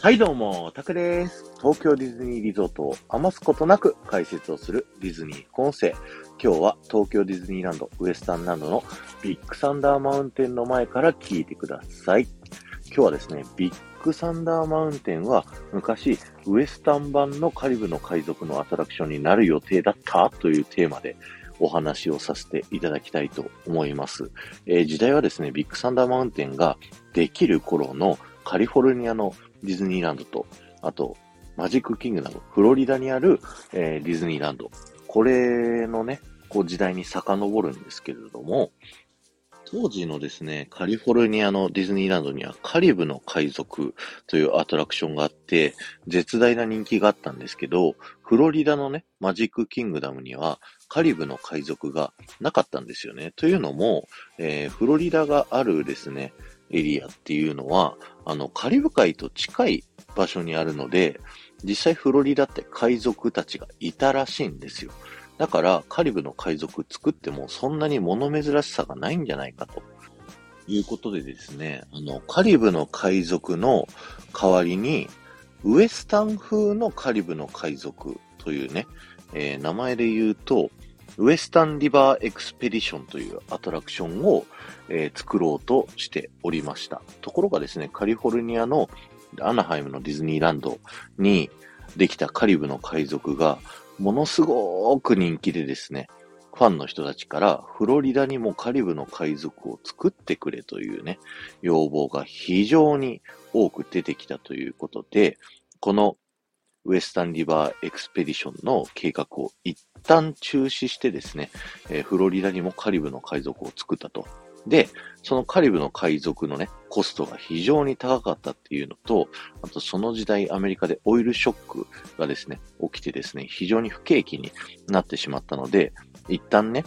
はいどうも、タクです。東京ディズニーリゾートを余すことなく解説をするディズニー音声。今日は東京ディズニーランドウエスタンランドのビッグサンダーマウンテンの前から聞いてください。今日はですね、ビッグサンダーマウンテンは昔ウエスタン版のカリブの海賊のアトラクションになる予定だったというテーマでお話をさせていただきたいと思います。えー、時代はですね、ビッグサンダーマウンテンができる頃のカリフォルニアのディズニーランドと、あと、マジックキングダム、フロリダにある、えー、ディズニーランド。これのね、こう時代に遡るんですけれども、当時のですね、カリフォルニアのディズニーランドにはカリブの海賊というアトラクションがあって、絶大な人気があったんですけど、フロリダのね、マジックキングダムにはカリブの海賊がなかったんですよね。というのも、えー、フロリダがあるですね、エリアっていうのは、あの、カリブ海と近い場所にあるので、実際フロリダって海賊たちがいたらしいんですよ。だから、カリブの海賊作ってもそんなに物珍しさがないんじゃないかと。いうことでですね、あの、カリブの海賊の代わりに、ウエスタン風のカリブの海賊というね、えー、名前で言うと、ウエスタンリバーエクスペディションというアトラクションを、えー、作ろうとしておりました。ところがですね、カリフォルニアのアナハイムのディズニーランドにできたカリブの海賊がものすごく人気でですね、ファンの人たちからフロリダにもカリブの海賊を作ってくれというね、要望が非常に多く出てきたということで、このウエスタンリバーエクスペディションの計画を一旦中止してですね、えー、フロリダにもカリブの海賊を作ったと。で、そのカリブの海賊のね、コストが非常に高かったっていうのと、あとその時代アメリカでオイルショックがですね、起きてですね、非常に不景気になってしまったので、一旦ね、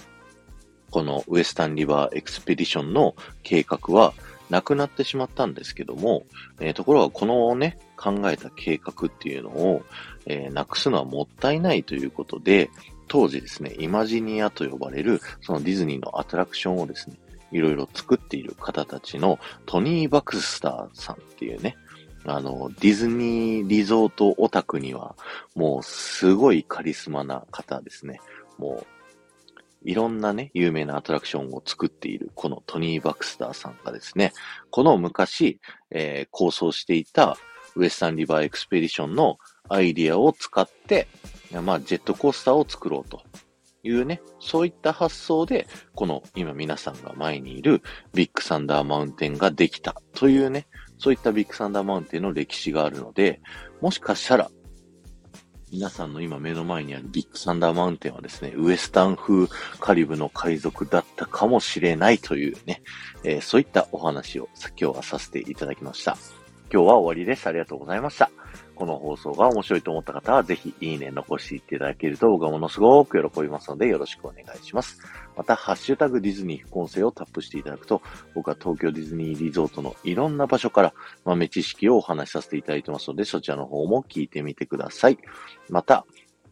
このウエスタンリバーエクスペディションの計画はなくなってしまったんですけども、えー、ところがこのね、考えた計画っていうのを、えー、なくすのはもったいないということで、当時ですね、イマジニアと呼ばれる、そのディズニーのアトラクションをですね、いろいろ作っている方たちのトニー・バクスターさんっていうね、あの、ディズニーリゾートオタクには、もうすごいカリスマな方ですね。もう、いろんなね、有名なアトラクションを作っている、このトニー・バクスターさんがですね、この昔、えー、構想していたウエスタンリバーエクスペディションのアイディアを使って、まあ、ジェットコースターを作ろうというね、そういった発想で、この今皆さんが前にいるビッグサンダーマウンテンができたというね、そういったビッグサンダーマウンテンの歴史があるので、もしかしたら、皆さんの今目の前にあるビッグサンダーマウンテンはですね、ウエスタン風カリブの海賊だったかもしれないというね、えー、そういったお話を今日はさせていただきました。今日は終わりです。ありがとうございました。この放送が面白いと思った方は、ぜひいいね残していっていただけると僕はものすごく喜びますので、よろしくお願いします。また、ハッシュタグディズニー副音声をタップしていただくと、僕は東京ディズニーリゾートのいろんな場所から豆知識をお話しさせていただいてますので、そちらの方も聞いてみてください。また、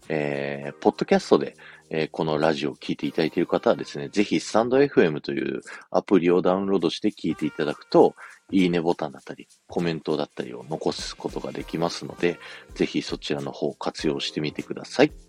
えー、ポッドキャストで、えー、このラジオを聞いていただいている方はですね、ぜひスタンド FM というアプリをダウンロードして聞いていただくと、いいねボタンだったり、コメントだったりを残すことができますので、ぜひそちらの方を活用してみてください。